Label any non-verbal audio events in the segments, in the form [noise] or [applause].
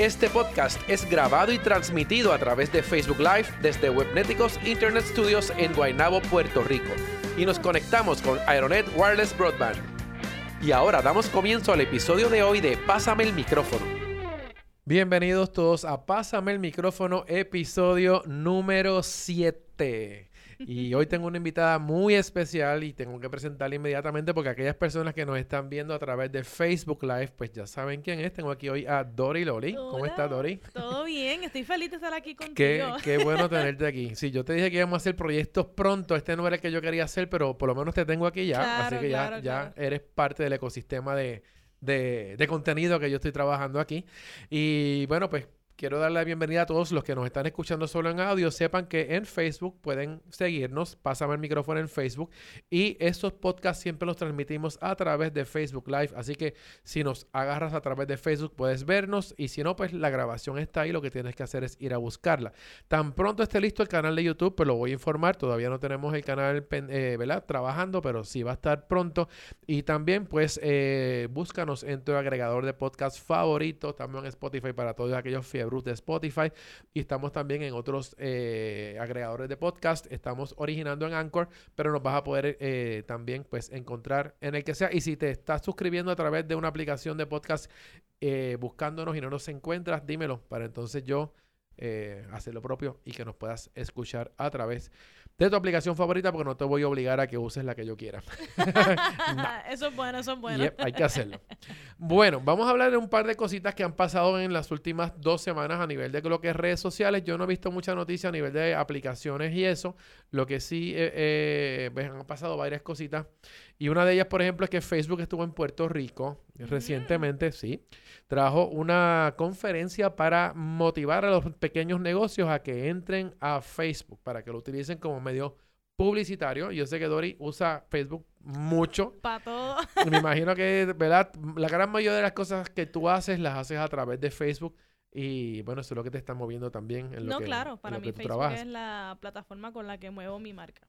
Este podcast es grabado y transmitido a través de Facebook Live desde Webneticos Internet Studios en Guaynabo, Puerto Rico. Y nos conectamos con Aeronet Wireless Broadband. Y ahora damos comienzo al episodio de hoy de Pásame el micrófono. Bienvenidos todos a Pásame el micrófono, episodio número 7. Y hoy tengo una invitada muy especial y tengo que presentarla inmediatamente porque aquellas personas que nos están viendo a través de Facebook Live, pues ya saben quién es. Tengo aquí hoy a Dori Loli. ¿Cómo estás, Dori? Todo bien, estoy feliz de estar aquí [laughs] contigo. Qué, qué bueno [laughs] tenerte aquí. Sí, yo te dije que íbamos a hacer proyectos pronto. Este no era el que yo quería hacer, pero por lo menos te tengo aquí ya. así que ya, ya eres parte del ecosistema de, de, de contenido que yo estoy trabajando aquí. Y bueno, pues quiero darle la bienvenida a todos los que nos están escuchando solo en audio. Sepan que en Facebook pueden seguirnos, pásame el micrófono en Facebook. Y estos podcasts siempre los transmitimos a través de Facebook Live. Así que si nos agarras a través de Facebook puedes vernos. Y si no, pues la grabación está ahí. Lo que tienes que hacer es ir a buscarla. Tan pronto esté listo el canal de YouTube, pues lo voy a informar. Todavía no tenemos el canal, eh, ¿verdad? Trabajando, pero sí va a estar pronto. Y también, pues, eh, búscanos en tu agregador de podcast favorito. También en Spotify para todos aquellos fiebres de Spotify y estamos también en otros eh, agregadores de podcast. Estamos originando en Anchor, pero nos vas a poder eh, también pues encontrar en el que sea. Y si te estás suscribiendo a través de una aplicación de podcast eh, buscándonos y no nos encuentras, dímelo para entonces yo hacer lo propio y que nos puedas escuchar a través de tu aplicación favorita porque no te voy a obligar a que uses la que yo quiera. [laughs] Eso es bueno, eso es bueno. hay que hacerlo. Bueno, vamos a hablar de un par de cositas que han pasado en las últimas dos semanas a nivel de lo que es redes sociales. Yo no he visto mucha noticia a nivel de aplicaciones y eso. Lo que sí eh, eh pues, han pasado varias cositas. Y una de ellas, por ejemplo, es que Facebook estuvo en Puerto Rico mm. recientemente, sí. Trajo una conferencia para motivar a los pequeños negocios a que entren a Facebook, para que lo utilicen como medio publicitario. Yo sé que Dori usa Facebook mucho. Para todo. Me imagino que, ¿verdad? La gran mayoría de las cosas que tú haces las haces a través de Facebook. Y bueno, eso es lo que te está moviendo también en lo no, que claro, para mí Facebook es la plataforma con la que muevo mi marca.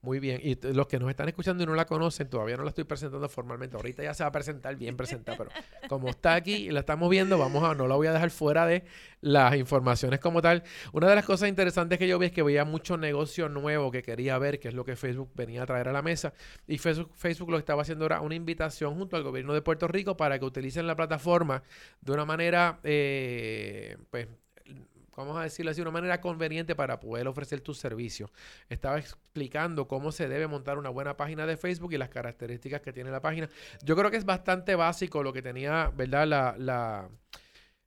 Muy bien. Y los que nos están escuchando y no la conocen, todavía no la estoy presentando formalmente. Ahorita ya se va a presentar bien presentada, pero como está aquí y la estamos viendo, vamos a, no la voy a dejar fuera de las informaciones como tal. Una de las cosas interesantes que yo vi es que veía mucho negocio nuevo que quería ver, que es lo que Facebook venía a traer a la mesa. Y Facebook, Facebook lo estaba haciendo era una invitación junto al gobierno de Puerto Rico para que utilicen la plataforma de una manera, eh, pues, vamos a decirlo así, una manera conveniente para poder ofrecer tus servicios. Estaba explicando cómo se debe montar una buena página de Facebook y las características que tiene la página. Yo creo que es bastante básico lo que tenía, ¿verdad? La, la,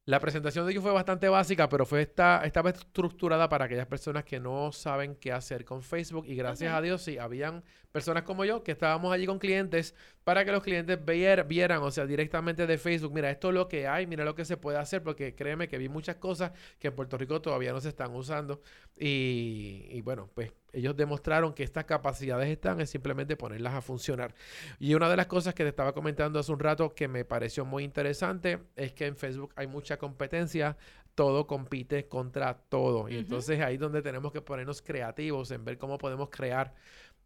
la presentación de ellos fue bastante básica, pero fue esta, estaba estructurada para aquellas personas que no saben qué hacer con Facebook. Y gracias a Dios, sí, habían personas como yo que estábamos allí con clientes para que los clientes vieran, o sea, directamente de Facebook, mira, esto es lo que hay, mira lo que se puede hacer, porque créeme que vi muchas cosas que en Puerto Rico todavía no se están usando. Y, y bueno, pues ellos demostraron que estas capacidades están, es simplemente ponerlas a funcionar. Y una de las cosas que te estaba comentando hace un rato que me pareció muy interesante es que en Facebook hay mucha competencia, todo compite contra todo. Y entonces ahí es donde tenemos que ponernos creativos en ver cómo podemos crear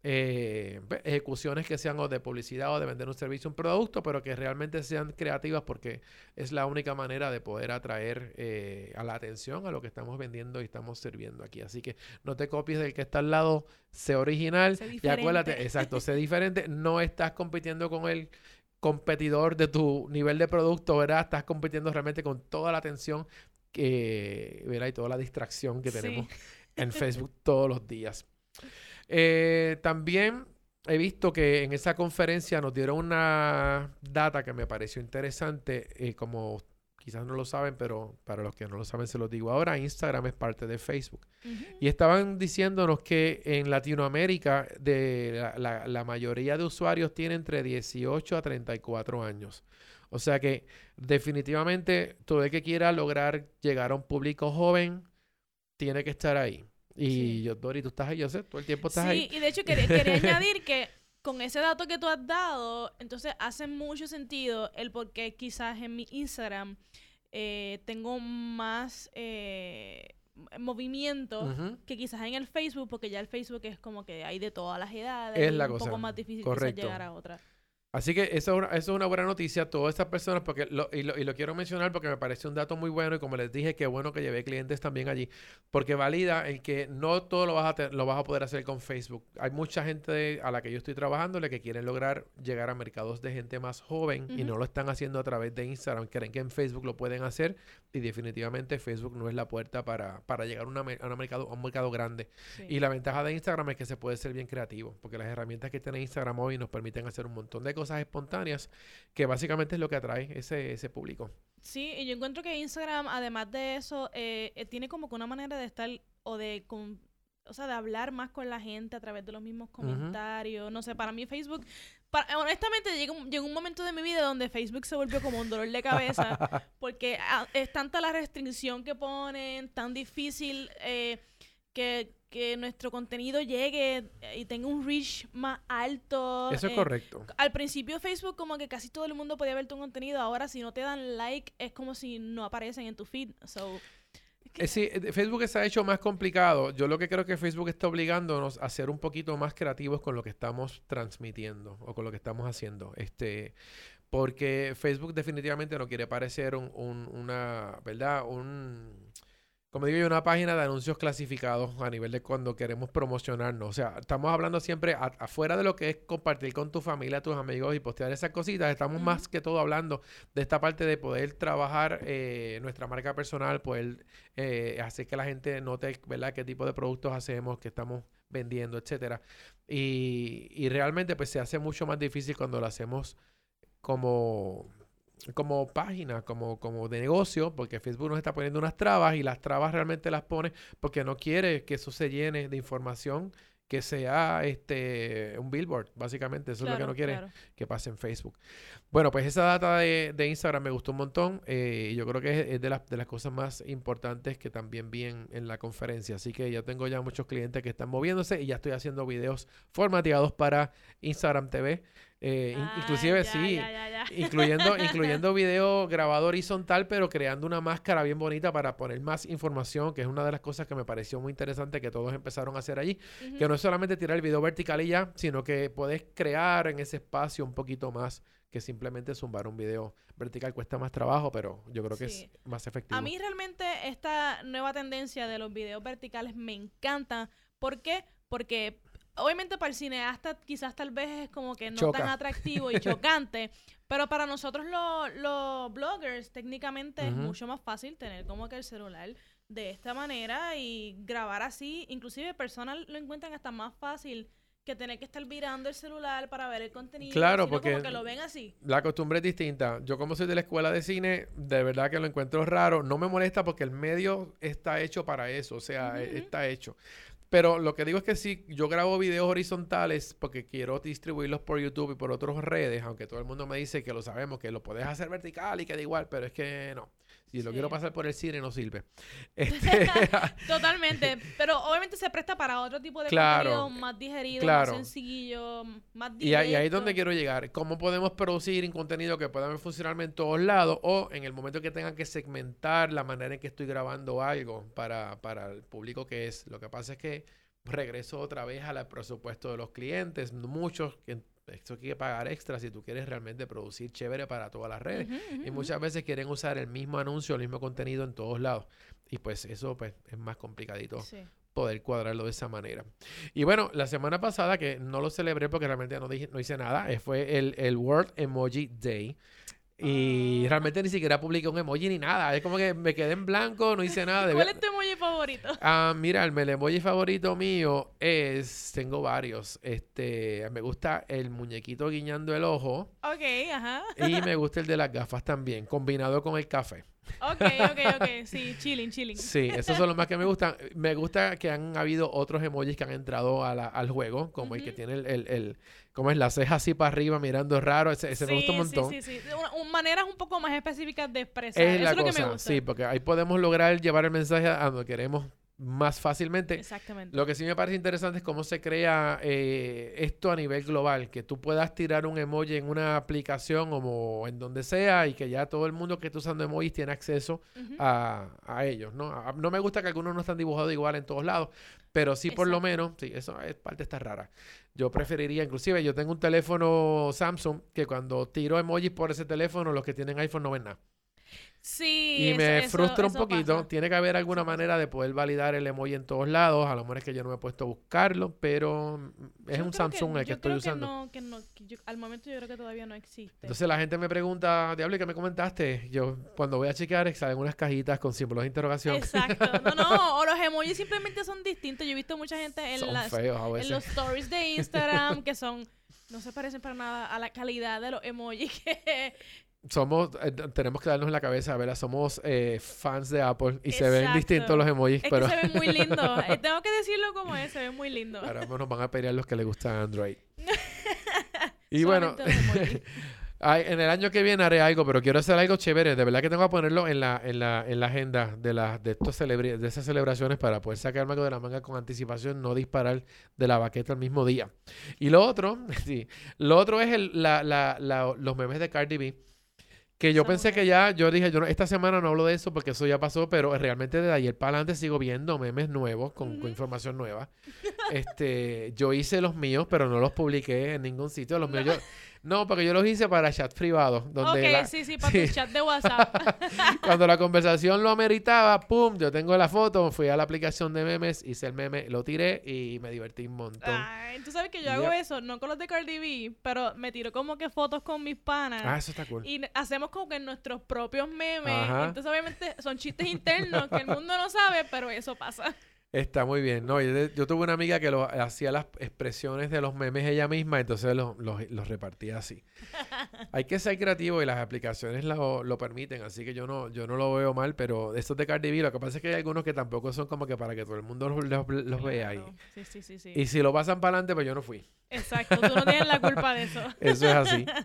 eh, ejecuciones que sean o de publicidad o de vender un servicio, un producto, pero que realmente sean creativas porque es la única manera de poder atraer eh, a la atención a lo que estamos vendiendo y estamos sirviendo aquí. Así que no te copies del que está al lado, sé original y acuérdate, exacto, sé [laughs] diferente, no estás compitiendo con el competidor de tu nivel de producto, ¿verdad? Estás compitiendo realmente con toda la atención que, ¿verdad? Y toda la distracción que tenemos [laughs] en Facebook todos los días. Eh, también he visto que en esa conferencia nos dieron una data que me pareció interesante, eh, como quizás no lo saben, pero para los que no lo saben se los digo ahora, Instagram es parte de Facebook. Y estaban diciéndonos que en Latinoamérica de la, la, mayoría de usuarios tiene entre 18 a 34 años. O sea que definitivamente todo el que quiera lograr llegar a un público joven tiene que estar ahí. Y Sí. yo, Dori, tú estás ahí, yo sé, todo el tiempo estás Sí, ahí. y de hecho quería, quería [laughs] añadir que con ese dato que tú has dado, entonces hace mucho sentido el por qué quizás en mi Instagram eh, tengo más eh, movimiento que quizás en el Facebook, porque ya el Facebook es como que hay de todas las edades. Es y la un cosa, poco más difícil correcto. llegar a otra. Así que eso es, una, eso es una buena noticia. Todas estas personas, porque lo, y, lo, y lo quiero mencionar porque me parece un dato muy bueno y como les dije, qué bueno que llevé clientes también allí, porque valida el que no todo lo vas a, te- lo vas a poder hacer con Facebook. Hay mucha gente a la que yo estoy trabajando que quieren lograr llegar a mercados de gente más joven y Ujú. no lo están haciendo a través de Instagram. Creen que en Facebook lo pueden hacer y definitivamente Facebook no es la puerta para, para llegar a, una a una mercado, a un mercado grande. Sí. Y la ventaja de Instagram es que se puede ser bien creativo, porque las herramientas que tiene Instagram hoy nos permiten hacer un montón de cosas espontáneas, que básicamente es lo que atrae ese, ese público. Sí, y yo encuentro que Instagram, además de eso, eh, eh, tiene como que una manera de estar o de, con- o sea, de hablar más con la gente a través de los mismos comentarios. No sé, para mí Facebook, para- honestamente llegó, un- llegó un momento de mi vida donde Facebook se volvió como un dolor de cabeza [laughs] porque ah, es tanta la restricción que ponen, tan difícil eh, que, que nuestro contenido llegue eh, y tenga un reach más alto. Eso es eh, correcto. al principio Facebook como que casi todo el mundo podía ver tu contenido, ahora si no te dan like es como si no aparecen en tu feed. So, es que- Eh, sí, Facebook se ha hecho más complicado. Yo lo que creo que Facebook está obligándonos a ser un poquito más creativos con lo que estamos transmitiendo o con lo que estamos haciendo. Este, porque Facebook definitivamente no quiere parecer un, un- una, ¿verdad? Un, como digo yo, una página de anuncios clasificados a nivel de cuando queremos promocionarnos. O sea, estamos hablando siempre a- afuera de lo que es compartir con tu familia, tus amigos y postear esas cositas. Estamos más que todo hablando de esta parte de poder trabajar eh, nuestra marca personal, poder eh, hacer que la gente note, ¿verdad?, qué tipo de productos hacemos, qué estamos vendiendo, etcétera. Y, y realmente, pues, se hace mucho más difícil cuando lo hacemos como, como página, como, como de negocio, porque Facebook nos está poniendo unas trabas y las trabas realmente las pone porque no quiere que eso se llene de información que sea este un billboard, básicamente. Eso es lo que no quiere claro. que pase en Facebook. Bueno, pues esa data de, de Instagram me gustó un montón. eh, y yo creo que es, es de, las, de las cosas más importantes que también vi en, en la conferencia. Así que ya tengo ya muchos clientes que están moviéndose y ya estoy haciendo videos formateados para Instagram TV. Eh, Ah, inclusive, ya, sí, ya, ya, ya. [laughs] incluyendo, incluyendo video grabado horizontal, pero creando una máscara bien bonita para poner más información, que es una de las cosas que me pareció muy interesante que todos empezaron a hacer allí. Que no es solamente tirar el video vertical y ya, sino que puedes crear en ese espacio un poquito más que simplemente zumbar un video vertical. Cuesta más trabajo, pero yo creo que Sí. es más efectivo. A mí realmente esta nueva tendencia de los videos verticales me encanta. ¿Por qué? Porque obviamente para el cineasta quizás tal vez es como que no Choca. tan atractivo y [laughs] chocante, pero para nosotros lo- los bloggers técnicamente es mucho más fácil tener como que el celular de esta manera y grabar así. Inclusive personas lo encuentran hasta más fácil que tener que estar virando el celular para ver el contenido. Claro, sino porque- como que lo ven así. La costumbre es distinta. Yo como soy de la escuela de cine, de verdad que lo encuentro raro. No me molesta porque el medio está hecho para eso, o sea, está hecho. Pero lo que digo es que si yo grabo videos horizontales porque quiero distribuirlos por YouTube y por otras redes, aunque todo el mundo me dice que lo sabemos, que lo puedes hacer vertical y queda igual, pero es que no. Si lo quiero pasar por el cine no sirve. [laughs] Este, [laughs] Totalmente, pero obviamente se presta para otro tipo de Claro, contenido más digerido, claro. más sencillo, más directo. Y ahí, ahí es donde quiero llegar. ¿Cómo podemos producir un contenido que pueda funcionarme en todos lados? O en el momento que tengan que segmentar la manera en que estoy grabando algo para, para el público que es. Lo que pasa es que regreso otra vez al presupuesto de los clientes. Muchos, que esto hay que pagar extra si tú quieres realmente producir chévere para todas las redes. Y muchas veces quieren usar el mismo anuncio, el mismo contenido en todos lados. Y pues eso pues, es más complicadito Sí. poder cuadrarlo de esa manera. Y bueno, la semana pasada, que no lo celebré porque realmente no, dije, no hice nada, eh, fue el, el World Emoji Day. Y realmente ni siquiera publiqué un emoji ni nada. Es como que me quedé en blanco, no hice nada. [laughs] ¿Cuál es tu emoji favorito? [laughs] Ah, mira, el, el emoji favorito mío es, tengo varios. Este, me gusta el muñequito guiñando el ojo Ok, ajá. y me [laughs] gusta el de las gafas también, combinado con el café. Ok, ok, ok. Sí, chilling, chilling. Sí, esos son los más que me gustan. Me gusta que han habido otros emojis que han entrado a la- al juego, como el que tiene el, el, el- como es la ceja así para arriba mirando raro. Ese, ese me gusta un montón. Sí, sí, sí. Una- un- maneras un poco más específicas de expresar. Es Eso la es lo que cosa, me gusta. sí, porque ahí podemos lograr llevar el mensaje a donde queremos más fácilmente. Exactamente. Lo que sí me parece interesante es cómo se crea eh, esto a nivel global, que tú puedas tirar un emoji en una aplicación o en donde sea y que ya todo el mundo que está usando emojis tiene acceso a, a ellos, ¿no? A- no me gusta que algunos no están dibujados igual en todos lados, pero sí por lo menos, sí, eso es parte está rara. Yo preferiría, inclusive yo tengo un teléfono Samsung que cuando tiro emojis por ese teléfono, los que tienen iPhone no ven nada. Sí. Y eso- me eso- frustra un poquito. pasa. Tiene que haber alguna manera de poder validar el emoji en todos lados. A lo mejor es que yo no me he puesto a buscarlo, pero mm, es Yo un Samsung el que estoy creo usando. no, que no, que yo- al momento yo creo que todavía no existe. Entonces la gente me pregunta, Diablo, ¿y qué me comentaste? Yo cuando voy a chequear salen unas cajitas con símbolos de interrogación. Exacto. No, no, [laughs] o los emojis simplemente son distintos. Yo he visto mucha gente en, Son las, feos a en los stories de Instagram que son no se parecen para nada a la calidad de los emojis [laughs] que Somos, eh, tenemos que darnos en la cabeza, ¿verdad? Somos eh, fans de Apple y se ven distintos los emojis, es pero que se ven muy lindos. [laughs] Eh, Tengo que decirlo como es, se ven muy lindos. ahora mismo nos van a pelear los que les gusta Android. [laughs] y bueno, [laughs] en el año que viene haré algo, pero quiero hacer algo chévere. De verdad que tengo que ponerlo en la, en la, en la agenda de, la, de, estos celebri- de esas celebraciones para poder sacarme algo de la manga con anticipación, no disparar de la baqueta el mismo día. Y lo otro, sí, lo otro es el, la, la, la- los memes de Cardi B. Que yo pensé que ya, yo dije, yo no- esta semana no hablo de eso porque eso ya pasó, pero realmente de ayer para adelante sigo viendo memes nuevos con, información nueva. [laughs] Este, yo hice los míos, pero no los publiqué en ningún sitio. Los míos yo, no, porque yo los hice para chat privado, donde ok, la- sí, sí, [laughs] para sí. tu chat de WhatsApp. [laughs] cuando la conversación lo ameritaba, pum, yo tengo la foto, fui a la aplicación de memes, hice el meme, lo tiré y me divertí un montón. Ay, tú sabes que yo hago eso, no con los de Cardi B, pero me tiro como que fotos con mis panas. Ah, eso está cool. Y hacemos como que nuestros propios memes. Ajá. Entonces, obviamente, son chistes internos que el mundo no sabe, pero eso pasa. Está muy bien. No, yo, yo tuve una amiga que lo, hacía las expresiones de los memes ella misma, entonces los, los- los repartía así. [laughs] Hay que ser creativo y las aplicaciones lo, lo permiten, así que yo no, yo no lo veo mal, pero estos de Cardi B, lo que pasa es que hay algunos que tampoco son como que para que todo el mundo los, los- los vea ahí. Claro. Sí, sí, sí, sí. Y si lo pasan para adelante, pues yo no fui. Exacto, tú no tienes la culpa de eso. [laughs] Eso es así. [laughs]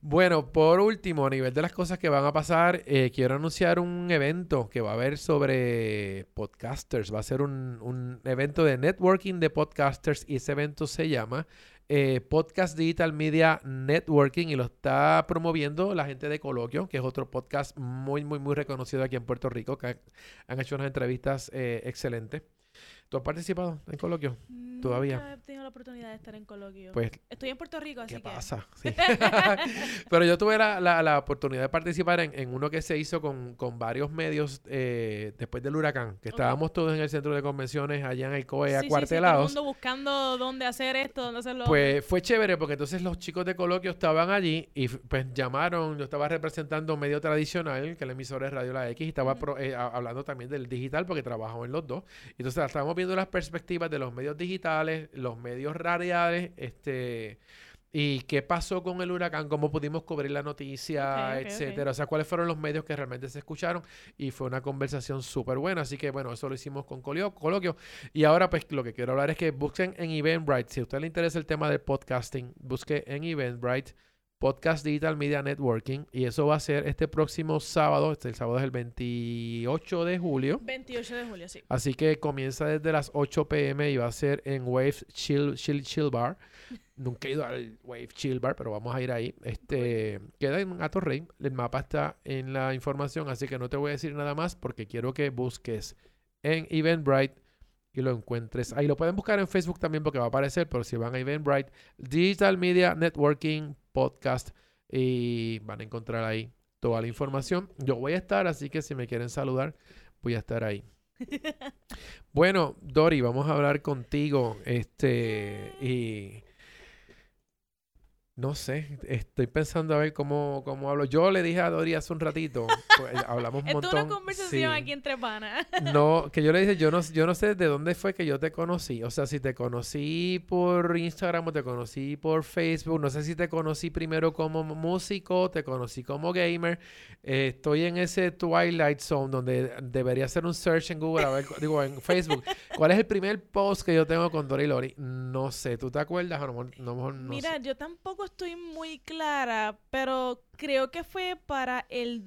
Bueno, por último, a nivel de las cosas que van a pasar, eh, quiero anunciar un evento que va a haber sobre podcasters. Va a ser un, un evento de networking de podcasters y ese evento se llama eh, Podcast Digital Media Networking y lo está promoviendo la gente de Coloquio, que es otro podcast muy, muy, muy reconocido aquí en Puerto Rico, que han- hecho unas entrevistas eh, excelentes. ¿Tú has participado en Coloquio? Todavía. Nunca he tenido la oportunidad de estar en coloquio. Pues Estoy en Puerto Rico, así ¿Qué que... pasa? [laughs] Sí. [laughs] Pero yo tuve la, la- la oportunidad de participar en, en uno que se hizo con, con varios medios eh, después del huracán, que estábamos todos en el centro de convenciones allá en el COE Sí, sí, sí, todo el acuartelados. mundo buscando dónde hacer esto, dónde hacerlo. Pues fue chévere porque entonces los chicos de coloquio estaban allí y pues llamaron, yo estaba representando un medio tradicional, que es la emisora de Radio La X, y estaba pro- eh, hablando también del digital porque trabajo en los dos. Entonces estábamos viendo las perspectivas de los medios digitales, los medios radiales, este y qué pasó con el huracán, cómo pudimos cubrir la noticia, etcétera. O sea, cuáles fueron los medios que realmente se escucharon y fue una conversación súper buena. Así que bueno, eso lo hicimos con colio- coloquio. Y ahora pues lo que quiero hablar es que busquen en Eventbrite. Si a usted le interesa el tema del podcasting, busque en Eventbrite Podcast Digital Media Networking y eso va a ser este próximo sábado, este el sábado es el 28 de julio. 28 de julio, sí. Así que comienza desde las 8 pm y va a ser en Wave Chill, Chill, Chill Bar. [laughs] Nunca he ido al Wave Chill Bar, pero vamos a ir ahí. Este queda en Atorrey. El mapa está en la información, así que no te voy a decir nada más porque quiero que busques en Eventbrite y lo encuentres. Ahí lo pueden buscar en Facebook también porque va a aparecer, pero si van a Eventbrite, Digital Media Networking Podcast y van a encontrar ahí toda la información. Yo voy a estar, así que si me quieren saludar, voy a estar ahí. [laughs] Bueno, Dori, vamos a hablar contigo. Este, y no sé, estoy pensando a ver cómo, cómo hablo. Yo le dije a Dori hace un ratito, pues, [laughs] hablamos un Esto es montón. una conversación sí. aquí entre panas. [laughs] No, que yo le dije, yo no, yo no sé de dónde fue que yo te conocí. O sea, si te conocí por Instagram o te conocí por Facebook. No sé si te conocí primero como músico, te conocí como gamer. Eh, estoy en ese Twilight Zone donde debería hacer un search en Google, a ver, [laughs] digo, en Facebook. ¿Cuál es el primer post que yo tengo con Dori Lori? No sé, ¿tú te acuerdas? A lo mejor- no, no Mira, sé. yo tampoco estoy muy clara, pero creo que fue para el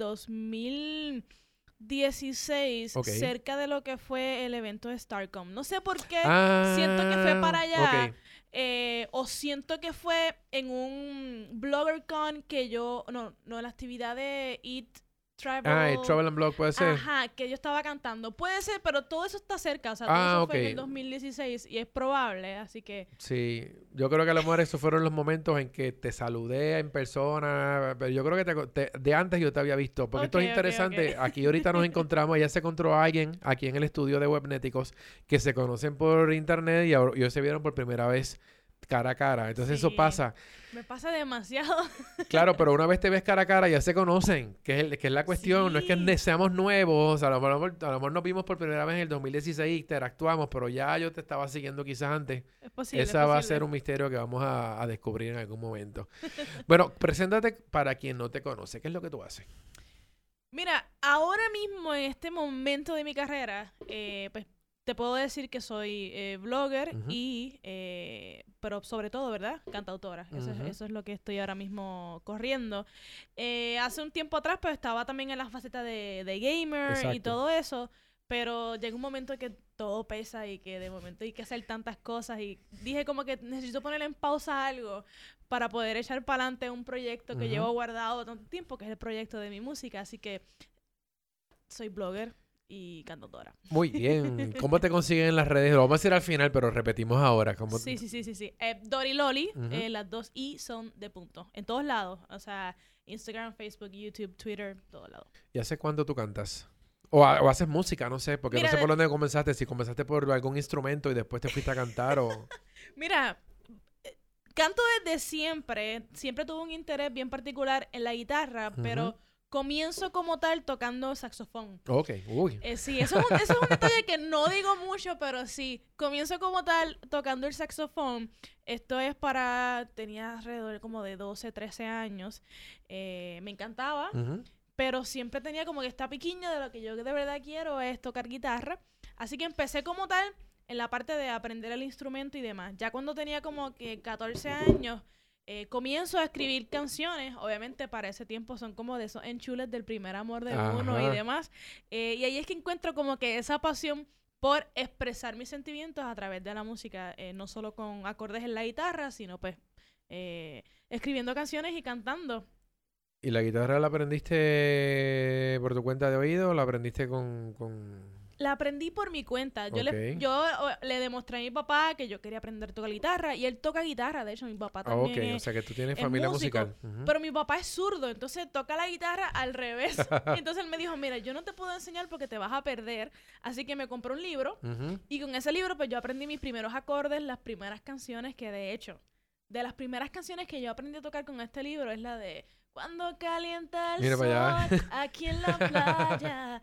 16, Ok. cerca de lo que fue el evento de Starcom. No sé por qué Ah, siento que fue para allá. ok. eh, o siento que fue en un BloggerCon que yo, no, no, en la actividad de Eat Travel. Ah, el Travel and Blog puede ser. Ajá, que yo estaba cantando. Puede ser, pero todo eso está cerca. O sea, todo Ah, eso fue en el 2016 y es probable, así que. Sí, yo creo que a lo mejor esos fueron los momentos en que te saludé en persona, pero yo creo que te- te- de antes yo te había visto, porque esto es interesante. Aquí ahorita nos encontramos, ya se encontró a alguien aquí en el estudio de Webnéticos que se conocen por internet y ahora y hoy se vieron por primera vez cara a cara. Entonces eso pasa. Me pasa demasiado. [laughs] Claro, pero una vez te ves cara a cara ya se conocen, que es, el- que es la cuestión. No es que seamos nuevos, a lo, mejor, a lo mejor nos vimos por primera vez en el 2016 interactuamos, pero ya yo te estaba siguiendo quizás antes. Es posible. Esa es va a ser un misterio que vamos a, a descubrir en algún momento. [laughs] bueno, preséntate para quien no te conoce. ¿Qué es lo que tú haces? Mira, ahora mismo, en este momento de mi carrera, eh, pues te puedo decir que soy eh, blogger Ujú. y, eh, pero sobre todo, ¿verdad? Cantautora. Eso, Ujú. es, eso es lo que estoy ahora mismo corriendo. Eh, hace un tiempo atrás, pues estaba también en la faceta de, de gamer y Exacto. todo eso. Pero llega un momento que todo pesa y que de momento hay que hacer tantas cosas y dije como que necesito poner en pausa algo para poder echar para adelante un proyecto que Ujú. llevo guardado tanto tiempo, que es el proyecto de mi música. Así que soy blogger y cantautora. Muy bien. ¿Cómo te consiguen en las redes? Lo vamos a decir al final, pero repetimos ahora. ¿Cómo- Sí, sí, sí, sí, sí. Eh, Dory Loli, eh, las dos I son de punto. En todos lados. O sea, Instagram, Facebook, YouTube, Twitter, todos lados. ¿Y hace cuánto tú cantas? O, ha- o haces música, no sé, porque Mira, no sé de- por dónde comenzaste. Si comenzaste por algún instrumento y después te fuiste a cantar o... [laughs] Mira, eh, canto desde siempre. Siempre tuve un interés bien particular en la guitarra, pero. Comienzo como tal tocando saxofón. Ok, uy. Eh, sí, eso es, un, eso es un detalle que no digo mucho, pero sí. Comienzo como tal tocando el saxofón. Esto es para... Tenía alrededor como de 12, 13 años. Eh, me encantaba, Ujú. pero siempre tenía como que esta piquiña de lo que yo de verdad quiero es tocar guitarra. Así que empecé como tal en la parte de aprender el instrumento y demás. Ya cuando tenía como que 14 años, eh, comienzo a escribir canciones. Obviamente para ese tiempo son como de esos enchules del primer amor de uno y demás. Eh, y ahí es que encuentro como que esa pasión por expresar mis sentimientos a través de la música, eh, no solo con acordes en la guitarra, sino pues escribiendo canciones y cantando. ¿Y la guitarra la aprendiste por tu cuenta de oído o la aprendiste con... con... La aprendí por mi cuenta. Yo, le, Ok. yo o, le demostré a mi papá que yo quería aprender a tocar guitarra y él toca guitarra. De hecho, mi papá Ah, ok, también o es- sea que tú tienes es familia músico, musical. Pero mi papá es zurdo, entonces toca la guitarra al revés. [laughs] entonces él me dijo, mira, yo no te puedo enseñar porque te vas a perder. Así que me compró un libro Ujú. y con ese libro pues yo aprendí mis primeros acordes, las primeras canciones que de hecho, de las primeras canciones que yo aprendí a tocar con este libro es la de Cuando calienta el Mira sol aquí en la [laughs] playa.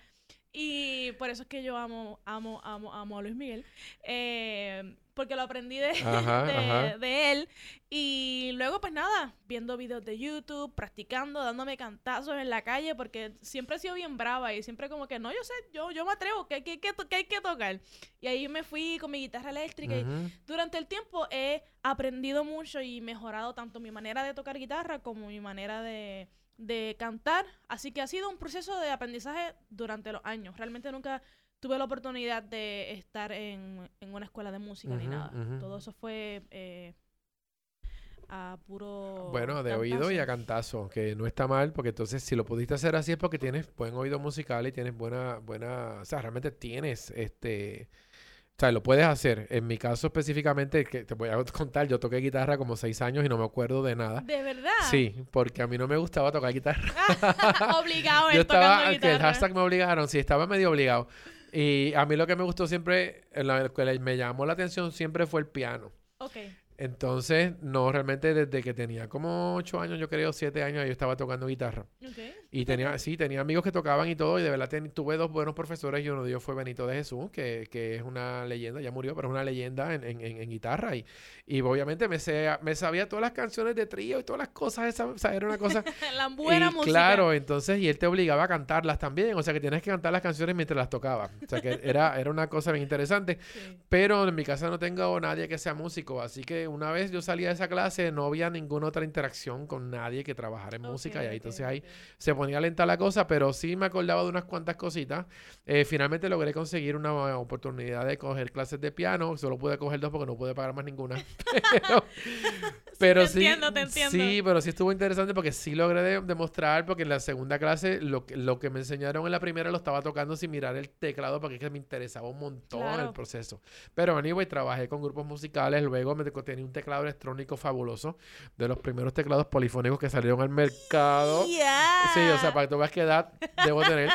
Y por eso es que yo amo, amo, amo, amo a Luis Miguel. Eh, porque lo aprendí de, Ajá, de, ajá. de él. Y luego, pues nada, viendo videos de YouTube, practicando, dándome cantazos en la calle, porque siempre he sido bien brava y siempre como que, no, yo sé, yo, yo me atrevo, que, hay que, que, hay que tocar. Y ahí me fui con mi guitarra eléctrica. y durante el tiempo he aprendido mucho y mejorado tanto mi manera de tocar guitarra como mi manera de, de cantar. Así que ha sido un proceso de aprendizaje durante los años. Realmente nunca tuve la oportunidad de estar en, en una escuela de música ni nada. Todo eso fue eh, a puro... Bueno, de oído y a cantazo. cantazo, que no está mal, porque entonces si lo pudiste hacer así es porque tienes buen oído musical y tienes buena, buena, o sea, realmente tienes, este, o sea, lo puedes hacer. En mi caso específicamente, que te voy a contar, yo toqué guitarra como seis años y no me acuerdo de nada. ¿De verdad? Sí, porque a mí no me gustaba tocar guitarra. [laughs] Obligado Yo estaba, que el guitarra. hashtag me obligaron, sí, estaba medio obligado. Y a mí lo que me gustó siempre, en la escuela, me llamó la atención siempre fue el piano. Ok. Entonces, no, realmente desde que tenía como ocho años, yo creo, siete años, yo estaba tocando guitarra. Ok. Y tenía, sí, tenía amigos que tocaban y todo, y de verdad ten- tuve dos buenos profesores, y uno de ellos fue Benito de Jesús, que, que es una leyenda, ya murió, pero es una leyenda en, en- en- guitarra. Y, y obviamente me, sé- me sabía todas las canciones de trío y todas las cosas, esa, o sea, era una cosa... [laughs] la buena y música. claro, entonces, y él te obligaba a cantarlas también, o sea, que tienes que cantar las canciones mientras las tocaba. O sea, que era, era una cosa bien interesante. [laughs] Sí. Pero en mi casa no tengo nadie que sea músico, así que una vez yo salí a esa clase no había ninguna otra interacción con nadie que trabajara en música y ahí entonces ahí se ponía lenta la cosa, pero sí me acordaba de unas cuantas cositas. Eh, finalmente logré conseguir una oportunidad de coger clases de piano. Solo pude coger dos porque no pude pagar más ninguna. [laughs] pero, te entiendo, te entiendo. Sí, pero sí estuvo interesante porque sí logré demostrar, porque en la segunda clase lo, que- lo que me enseñaron en la primera lo estaba tocando sin mirar el teclado porque es que me interesaba un montón el proceso. Pero anyway, trabajé con grupos musicales, luego me tocó- tenía un teclado electrónico fabuloso, de los primeros teclados polifónicos que salieron al mercado. Sí, o sea, para que tú veas qué edad debo tener.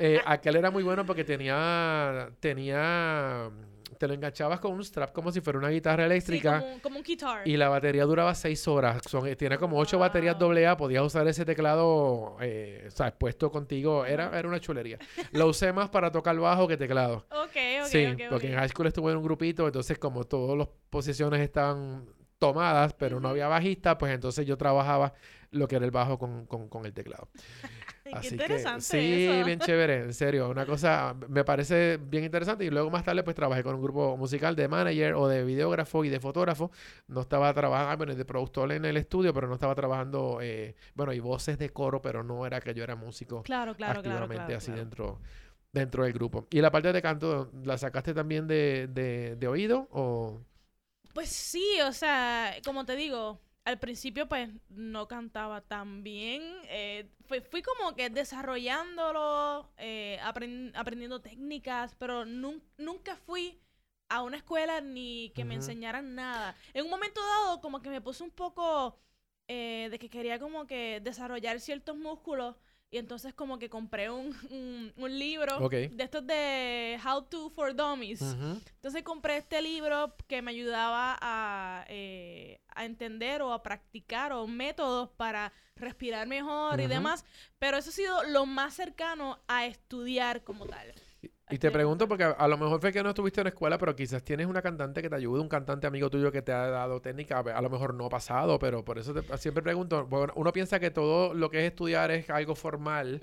Eh, aquel era muy bueno porque tenía, tenía, te lo enganchabas con un strap como si fuera una guitarra Sí, eléctrica. como, un- como un guitar. Y la batería duraba seis horas. Son, eh, tiene como ocho baterías Wow. AA. Podías usar ese teclado, eh, o sea, puesto contigo. Era, era una chulería. [laughs] Lo usé más para tocar bajo que teclado. Ok, ok, sí, porque en high school estuve en un grupito, entonces como todas las posiciones estaban tomadas, pero no había bajista, pues entonces yo trabajaba lo que era el bajo con, con- con el teclado. [laughs] Ay, Así Qué que interesante sí, eso. bien chévere, en serio, una cosa me parece bien interesante y luego más tarde pues trabajé con un grupo musical de manager o de videógrafo y de fotógrafo, no estaba trabajando, bueno, de productor en el estudio, pero no estaba trabajando, eh, bueno, y voces de coro, pero no era que yo era músico Claro, claro, claro, activamente claro, así claro. dentro dentro del grupo. ¿Y la parte de canto la sacaste también de, de, de oído o...? Pues sí, o sea, como te digo, al principio pues no cantaba tan bien. eh, fui, fui como que desarrollándolo, eh, apren- aprendiendo técnicas, pero nun- nunca fui a una escuela ni que me enseñaran nada. En un momento dado como que me puse un poco eh, de que quería como que desarrollar ciertos músculos y entonces como que compré un, un, un libro de estos de How to for Dummies. Entonces compré este libro que me ayudaba a, eh, a entender o a practicar o métodos para respirar mejor y demás, pero eso ha sido lo más cercano a estudiar como tal. Y te pregunto porque a, a lo mejor fue que no estuviste en la escuela, pero quizás tienes una cantante que te ayude, un cantante amigo tuyo que te ha dado técnica, a lo mejor no ha pasado, pero por eso te- siempre pregunto, bueno, uno piensa que todo lo que es estudiar es algo formal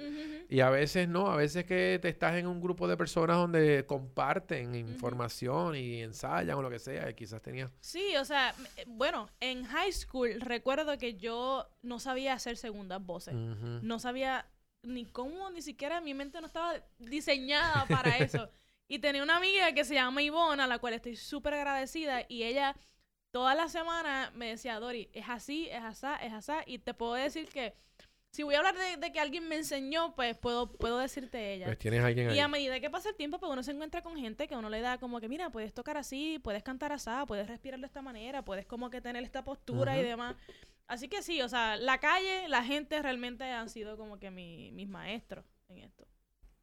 y a veces no, a veces que te estás en un grupo de personas donde comparten información y ensayan o lo que sea, y quizás tenías... Sí, o sea, eh, bueno, en high school recuerdo que yo no sabía hacer segundas voces. No sabía ni cómo, ni siquiera mi mente no estaba diseñada para [laughs] eso. y tenía una amiga que se llama Ivonne, a la cual estoy súper agradecida, y ella toda la semana me decía, Dori, es así, es asá, es asá, y te puedo decir que si voy a hablar de, de que alguien me enseñó, pues puedo, puedo decirte ella. Pues tienes alguien ahí. Y a medida que pasa el tiempo, pues uno se encuentra con gente que uno le da como que, mira, puedes tocar así, puedes cantar así, puedes respirar de esta manera, puedes como que tener esta postura y demás. Así que sí, o sea, la calle, la gente realmente han sido como que mi- mis maestros en esto.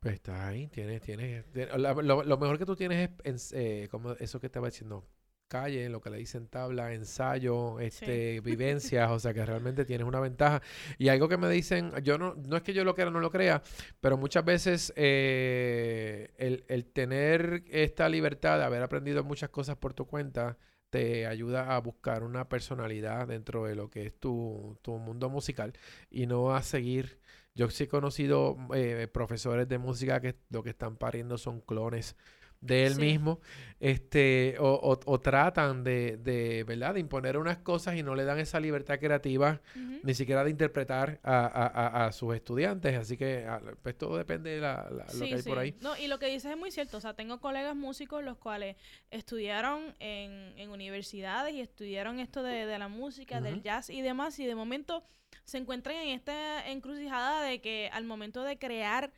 Pues estás ahí, tienes, tienes... la- lo, lo mejor que tú tienes es, eh, como eso que estaba diciendo, calle, lo que le dicen tabla, ensayo, este, [laughs] vivencias, o sea que realmente tienes una ventaja. Y algo que me dicen, yo no, no es que yo lo quiera o no lo crea, pero muchas veces eh, el, el tener esta libertad de haber aprendido muchas cosas por tu cuenta te ayuda a buscar una personalidad dentro de lo que es tu, tu mundo musical y no a seguir. Yo sí he conocido eh, profesores de música que lo que están pariendo son clones de él Sí. mismo, este, o, o- o tratan de, de, ¿verdad? De imponer unas cosas y no le dan esa libertad creativa ni siquiera de interpretar a, a- a- a sus estudiantes. Así que pues todo depende de la- la- lo que hay por ahí. No, y lo que dices es muy cierto. O sea, tengo colegas músicos los cuales estudiaron en, en universidades y estudiaron esto de, de la música, del jazz y demás, y de momento se encuentran en esta encrucijada de que al momento de crear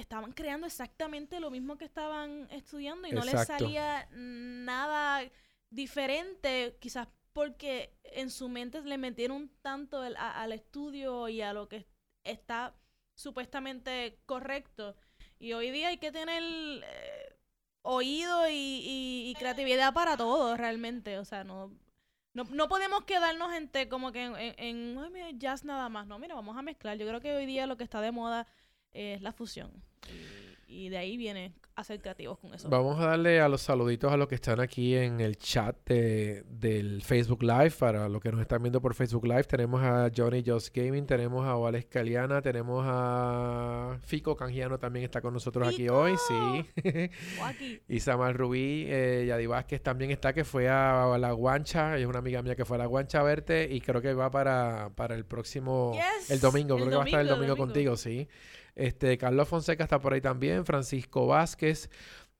estaban creando exactamente lo mismo que estaban estudiando y no les salía nada diferente, quizás porque en su mente le metieron tanto el- a- al estudio y a lo que está supuestamente correcto. Y hoy día hay que tener eh, oído y, y- y creatividad para todo, realmente. O sea, no, no, no podemos quedarnos en te- como que en, en- en, "Ay, mira, jazz nada más. No, mira, vamos a mezclar. Yo creo que hoy día lo que está de moda es la fusión. Y, y de ahí viene a ser creativos con eso. Vamos a darle a los saluditos a los que están aquí en el chat de, del Facebook Live. Para los que nos están viendo por Facebook Live, tenemos a Johnny Just Gaming, tenemos a Wales Caliana, tenemos a Fico Canjiano también está con nosotros aquí hoy, sí. [laughs] y Samal Rubí, eh, Yadi Vázquez también está, que fue a, la Guancha, es una amiga mía que fue a la Guancha a verte y creo que va para, para el próximo, el domingo, creo que va a estar el domingo, contigo, sí. Este, Carlos Fonseca está por ahí también, Francisco Vázquez.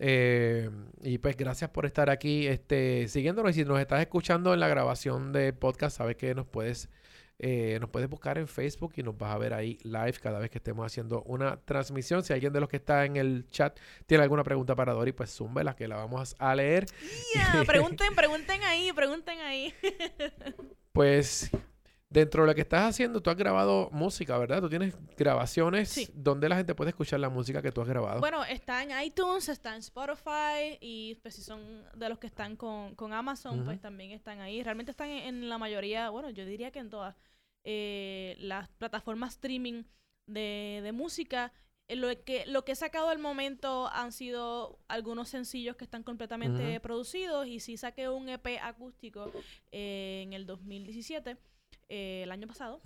Eh, y pues gracias por estar aquí este, siguiéndonos. Y si nos estás escuchando en la grabación de podcast, sabes que nos puedes, eh, nos puedes buscar en Facebook y nos vas a ver ahí live cada vez que estemos haciendo una transmisión. Si alguien de los que está en el chat tiene alguna pregunta para Dori, pues zúmbela que la vamos a leer. pregunten, pregunten ahí, pregunten ahí. [laughs] pues Dentro de lo que estás haciendo, tú has grabado música, ¿verdad? Tú tienes grabaciones donde la gente puede escuchar la música que tú has grabado. Bueno, está en iTunes, está en Spotify y pues si son de los que están con, Amazon, pues también están ahí. Realmente están en, la mayoría, bueno, yo diría que en todas eh, las plataformas streaming de, música. Eh, lo que, lo que he sacado al momento han sido algunos sencillos que están completamente producidos y sí saqué un EP acústico eh, en el 2017 eh, el año pasado.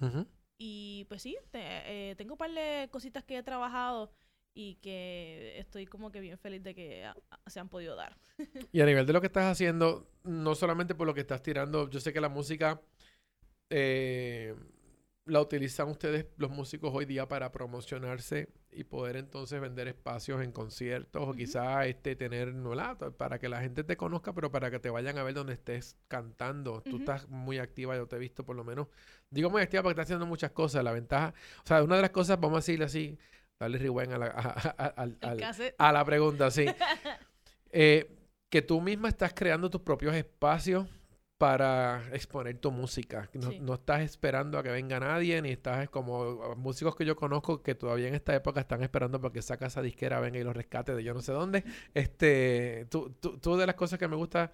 Y pues sí, eh, tengo un par de cositas que he trabajado y que estoy como que bien feliz de que se han podido dar. [laughs] y a nivel de lo que estás haciendo, no solamente por lo que estás tirando, yo sé que la música eh, la utilizan ustedes los músicos hoy día para promocionarse y poder entonces vender espacios en conciertos o quizás este tener no para que la gente te conozca pero para que te vayan a ver donde estés cantando. Tú estás muy activa yo te he visto por lo menos. Digo muy activa porque estás haciendo muchas cosas la ventaja o sea una de las cosas vamos a decirle así darle rewind a la, a, la pregunta sí. [laughs] Eh, que tú misma estás creando tus propios espacios para exponer tu música. No, estás esperando a que venga nadie, ni estás como músicos que yo conozco que todavía en esta época están esperando para que esa casa disquera venga y los rescate de yo no sé dónde. [laughs] Este, tú, tú, tú de las cosas que me gusta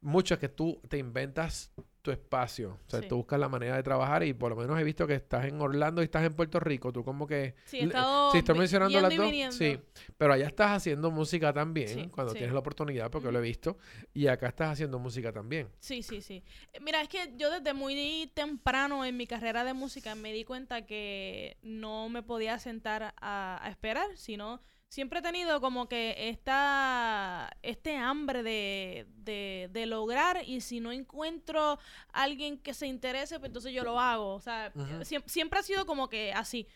mucho es que tú te inventas tu espacio. O sea, tú buscas la manera de trabajar y por lo menos he visto que estás en Orlando y estás en Puerto Rico. Tú como que... Sí, he estoy mencionando las dos. Sí, pero allá estás haciendo música también cuando tienes la oportunidad, porque lo he visto. Y acá estás haciendo música también. Sí, sí, sí. Eh, mira, es que yo desde muy temprano en mi carrera de música me di cuenta que no me podía sentar a, a esperar, sino siempre he tenido como que esta, este hambre de, de, lograr y si no encuentro alguien que se interese, pues entonces yo lo hago. O sea, siempre, ha sido como que así.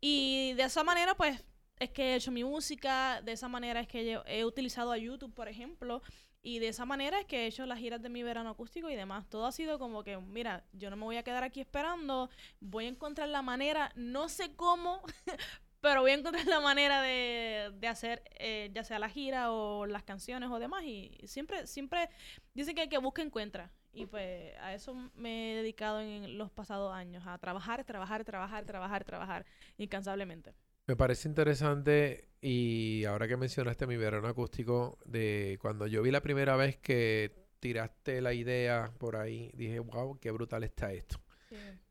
Y de esa manera, pues, es que he hecho mi música, de esa manera es que he utilizado a YouTube, por ejemplo, y de esa manera es que he hecho las giras de mi verano acústico y demás. Todo ha sido como que, mira, yo no me voy a quedar aquí esperando, voy a encontrar la manera, no sé cómo, [laughs] pero voy a encontrar [laughs] la manera de, de hacer eh, ya sea la gira o las canciones o demás y siempre siempre dicen que el que busca encuentra. Y pues a eso me he dedicado en los pasados años a trabajar trabajar trabajar trabajar trabajar incansablemente. Me parece interesante y ahora que mencionaste mi verano acústico de cuando yo vi la primera vez que tiraste la idea por ahí dije wow qué brutal está esto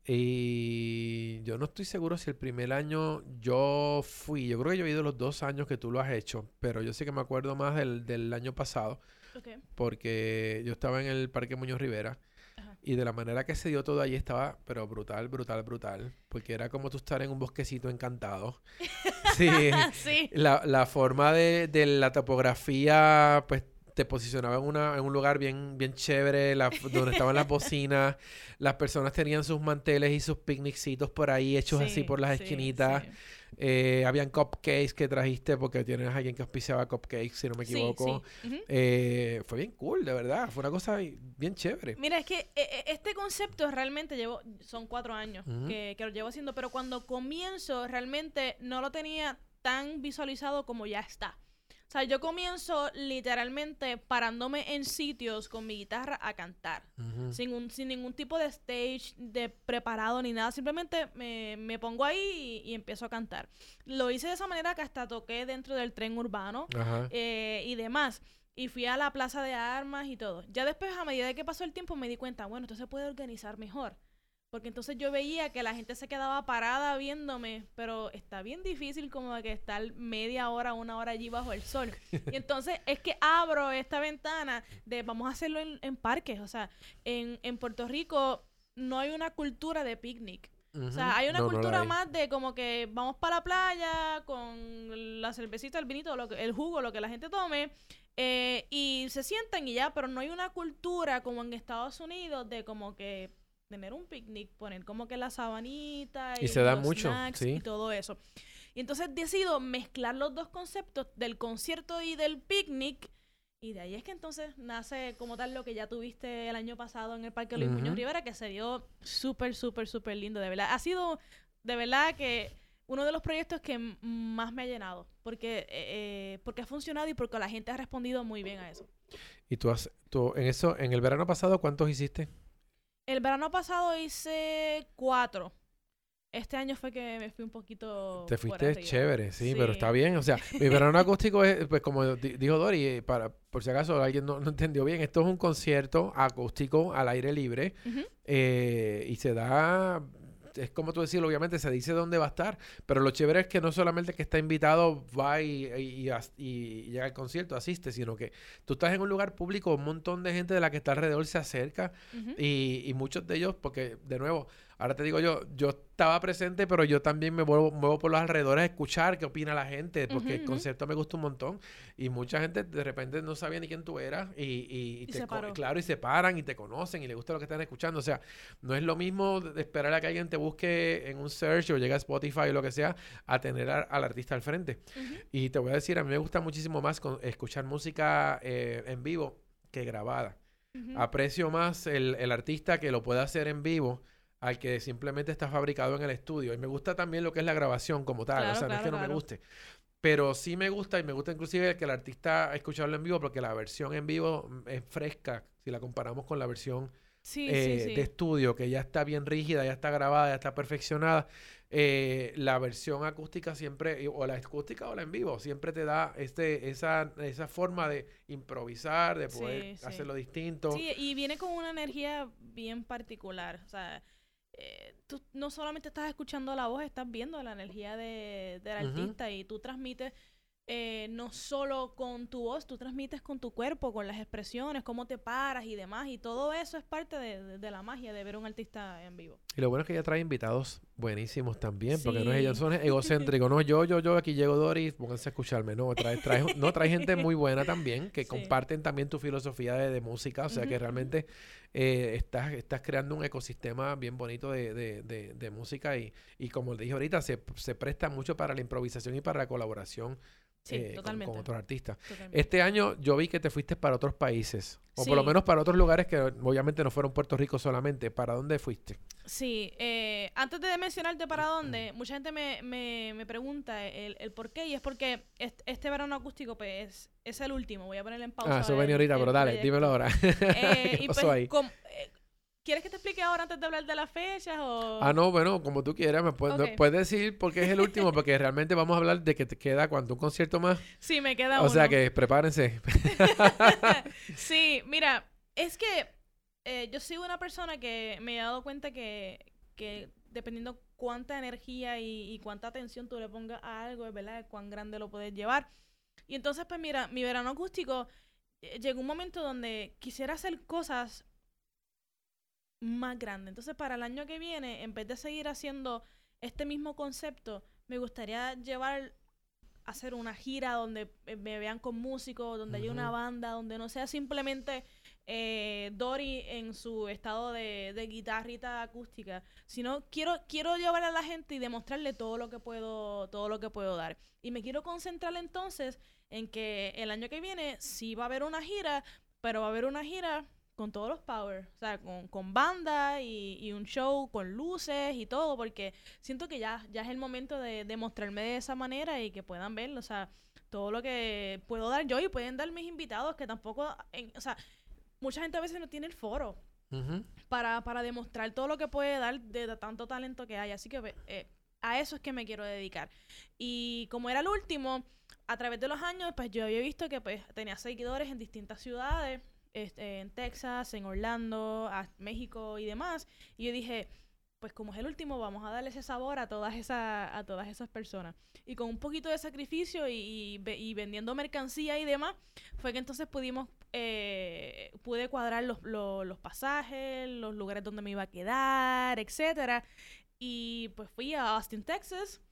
y yo no estoy seguro si el primer año yo fui, yo creo que yo he ido los dos años que tú lo has hecho, pero yo sí que me acuerdo más del, del año pasado, porque yo estaba en el Parque Muñoz Rivera y de la manera que se dio todo allí estaba, pero brutal, brutal, brutal, porque era como tú estar en un bosquecito encantado. [laughs] sí, La, la forma de, de la topografía, pues te posicionaba en, una, en un lugar bien, bien chévere, donde estaban las bocinas, [laughs] las personas tenían sus manteles y sus picniccitos por ahí hechos así por las esquinitas. Eh, habían cupcakes que trajiste porque tienes a alguien que auspiciaba cupcakes, si no me equivoco. Eh, fue bien cool, de verdad. Fue una cosa bien chévere. Mira, es que eh, este concepto realmente llevo, son cuatro años que, que lo llevo haciendo, pero cuando comienzo realmente no lo tenía tan visualizado como ya está. O sea, yo comienzo literalmente parándome en sitios con mi guitarra a cantar. sin, un, sin ningún tipo de stage de preparado ni nada. Simplemente me, me pongo ahí y, empiezo a cantar. Lo hice de esa manera que hasta toqué dentro del tren urbano eh, y demás. Y fui a la plaza de armas y todo. Ya después, a medida que pasó el tiempo, me di cuenta, bueno, esto se puede organizar mejor. Porque entonces yo veía que la gente se quedaba parada viéndome, pero está bien difícil como que estar media hora, una hora allí bajo el sol. Y [laughs] entonces es que abro esta ventana de vamos a hacerlo en, parques. O sea, en, en Puerto Rico no hay una cultura de picnic. O sea, hay una cultura más de como que vamos para la playa con la cervecita, el vinito, lo que, el jugo, lo que la gente tome, eh, y se sientan y ya, pero no hay una cultura como en Estados Unidos de como que tener un picnic, poner como que la sabanita y, se da mucho, y todo eso. Y entonces decido mezclar los dos conceptos del concierto y del picnic y de ahí es que entonces nace como tal lo que ya tuviste el año pasado en el Parque Luis Muñoz Rivera, que se dio súper, súper, súper lindo, de verdad. Ha sido, de verdad, que uno de los proyectos que más me ha llenado, porque, eh, eh, porque ha funcionado y porque la gente ha respondido muy bien a eso. ¿Y tú, has, tú en eso, en el verano pasado, cuántos hiciste? El verano pasado hice cuatro. Este año fue que me fui un poquito. Te fuiste chévere, sí, pero está bien. O sea, mi [laughs] verano acústico es, pues como dijo Dori, eh, para, por si acaso alguien no, entendió bien, esto es un concierto acústico al aire libre eh, y se da es como tú decirlo, obviamente se dice dónde va a estar, pero lo chévere es que no solamente que está invitado va y, y, llega al concierto, asiste, sino que tú estás en un lugar público, un montón de gente de la que está alrededor se acerca y, y muchos de ellos, porque de nuevo, Ahora te digo yo, yo estaba presente, pero yo también me muevo, muevo por los alrededores a escuchar qué opina la gente, porque el concierto me gusta un montón. Y mucha gente de repente no sabía ni quién tú eras, y, te claro, y se paran y te conocen y les gusta lo que están escuchando. O sea, no es lo mismo esperar a que alguien te busque en un search o llegue a Spotify o lo que sea, a tener al artista al frente. Y te voy a decir, a mí me gusta muchísimo más escuchar música eh, en vivo que grabada. Aprecio más el, el artista que lo pueda hacer en vivo al que simplemente está fabricado en el estudio. Y me gusta también lo que es la grabación como tal, o sea, no es que no me guste. Pero sí me gusta y me gusta inclusive que el artista escucharlo en vivo porque la versión en vivo mm, es fresca si la comparamos con la versión eh, de estudio, que ya está bien rígida, ya está grabada, ya está perfeccionada. Eh, la versión acústica siempre, o la acústica o la en vivo, siempre te da este, esa, esa forma de improvisar, de poder hacerlo distinto. Sí, y viene con una energía bien particular. O sea, eh, tú no solamente estás escuchando la voz, estás viendo la energía de, del artista y tú transmites eh, no solo con tu voz, tú transmites con tu cuerpo, con las expresiones, cómo te paras y demás. Y todo eso es parte de, la magia de ver un artista en vivo. Y lo bueno es que ella trae invitados buenísimos también, porque no es ella, son egocéntricos. no, yo, yo, yo, aquí llego Doris, pónganse a escucharme. No, trae, trae, no, trae gente muy buena también, que [laughs] comparten también tu filosofía de, música. O sea, que realmente eh, estás, estás creando un ecosistema bien bonito de, de, de música. Y, y como dije ahorita, se, se presta mucho para la improvisación y para la colaboración eh, con, otros artistas. Este año yo vi que te fuiste para otros países, o por lo menos para otros lugares que obviamente no fueron Puerto Rico solamente. ¿Para dónde fuiste? Sí, eh, antes de mencionarte para dónde, mucha gente me, me, pregunta el, el, por qué, y es porque este, verano acústico pues, es, el último. Voy a ponerle en pausa. Ah, eso venía ahorita, pero dale, dímelo ahora. [laughs] Eh, ¿Qué pasó pues, ahí? ¿Quieres que te explique ahora antes de hablar de las fechas o...? Ah, no, bueno, como tú quieras. Me puedes, puedes decir por qué es el último, porque realmente vamos a hablar de que te queda cuánto, un concierto más. Sí, me queda o uno. O sea que prepárense. [laughs] sí, mira, es que eh, yo soy una persona que me he dado cuenta que, que dependiendo cuánta energía y, cuánta atención tú le pongas a algo, es verdad, cuán grande lo puedes llevar. Y entonces, pues mira, mi verano acústico eh, llegó un momento donde quisiera hacer cosas más grande. Entonces, para el año que viene, en vez de seguir haciendo este mismo concepto, me gustaría llevar hacer una gira donde eh, me vean con músicos, donde haya una banda, donde no sea simplemente eh, Dory en su estado de, de, guitarrita acústica, sino quiero, quiero llevar a la gente y demostrarle todo lo que puedo, todo lo que puedo dar. Y me quiero concentrar entonces en que el año que viene sí va a haber una gira, pero va a haber una gira con todos los power, o sea, con, con banda y, un show con luces y todo, porque siento que ya, ya es el momento de, de mostrarme de esa manera y que puedan verlo, o sea, todo lo que puedo dar yo y pueden dar mis invitados, que tampoco, o sea, mucha gente a veces no tiene el foro para, para demostrar todo lo que puede dar de, tanto talento que hay, así que eh, a eso es que me quiero dedicar. Y como era el último, a través de los años, pues yo había visto que pues tenía seguidores en distintas ciudades, este, en Texas, en Orlando, a México y demás. Y yo dije, pues como es el último, vamos a darle ese sabor a todas esas, a todas esas personas. Y con un poquito de sacrificio y, y, vendiendo mercancía y demás, fue que entonces pudimos, eh, pude cuadrar los, los, pasajes, los lugares donde me iba a quedar, etcétera. Y pues fui a Austin, Texas,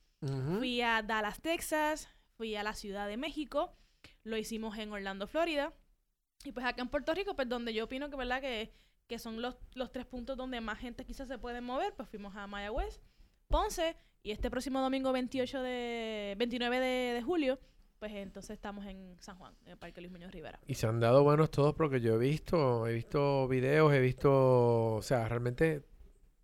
fui a Dallas, Texas, fui a la Ciudad de México, lo hicimos en Orlando, Florida. Y pues acá en Puerto Rico, pues donde yo opino que, ¿verdad? Que que son los, los tres puntos donde más gente quizás se puede mover, pues fuimos a Mayagüez, Ponce y este próximo domingo 28 de 29 de, julio, pues entonces estamos en San Juan, en el Parque Luis Muñoz Rivera. Y se han dado buenos todos porque yo he visto, he visto videos, he visto, o sea, realmente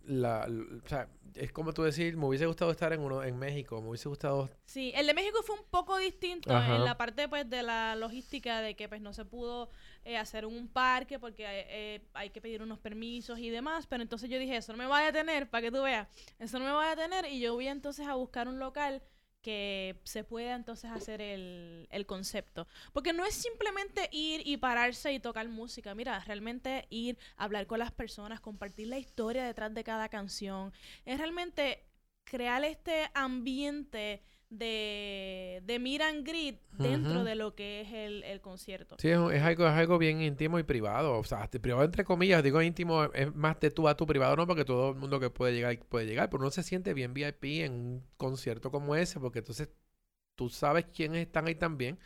la, o sea, es como tú decir, me hubiese gustado estar en uno en México, me hubiese gustado. Sí, el de México fue un poco distinto en la parte pues de la logística de que pues no se pudo eh, hacer un parque porque eh, eh, hay que pedir unos permisos y demás, pero entonces yo dije, eso no me va a detener, para que tú veas, eso no me va a detener y yo voy entonces a buscar un local que se pueda entonces hacer el, el, concepto. Porque no es simplemente ir y pararse y tocar música. Mira, realmente ir, hablar con las personas, compartir la historia detrás de cada canción. Es realmente crear este ambiente de, de and greet dentro de lo que es el, el concierto. Sí, es, algo, es algo bien íntimo y privado. O sea, privado entre comillas, digo íntimo, es más de tú a tu privado, no porque todo el mundo que puede llegar puede llegar, pero uno se siente bien VIP en un concierto como ese, porque entonces tú sabes quiénes están ahí también.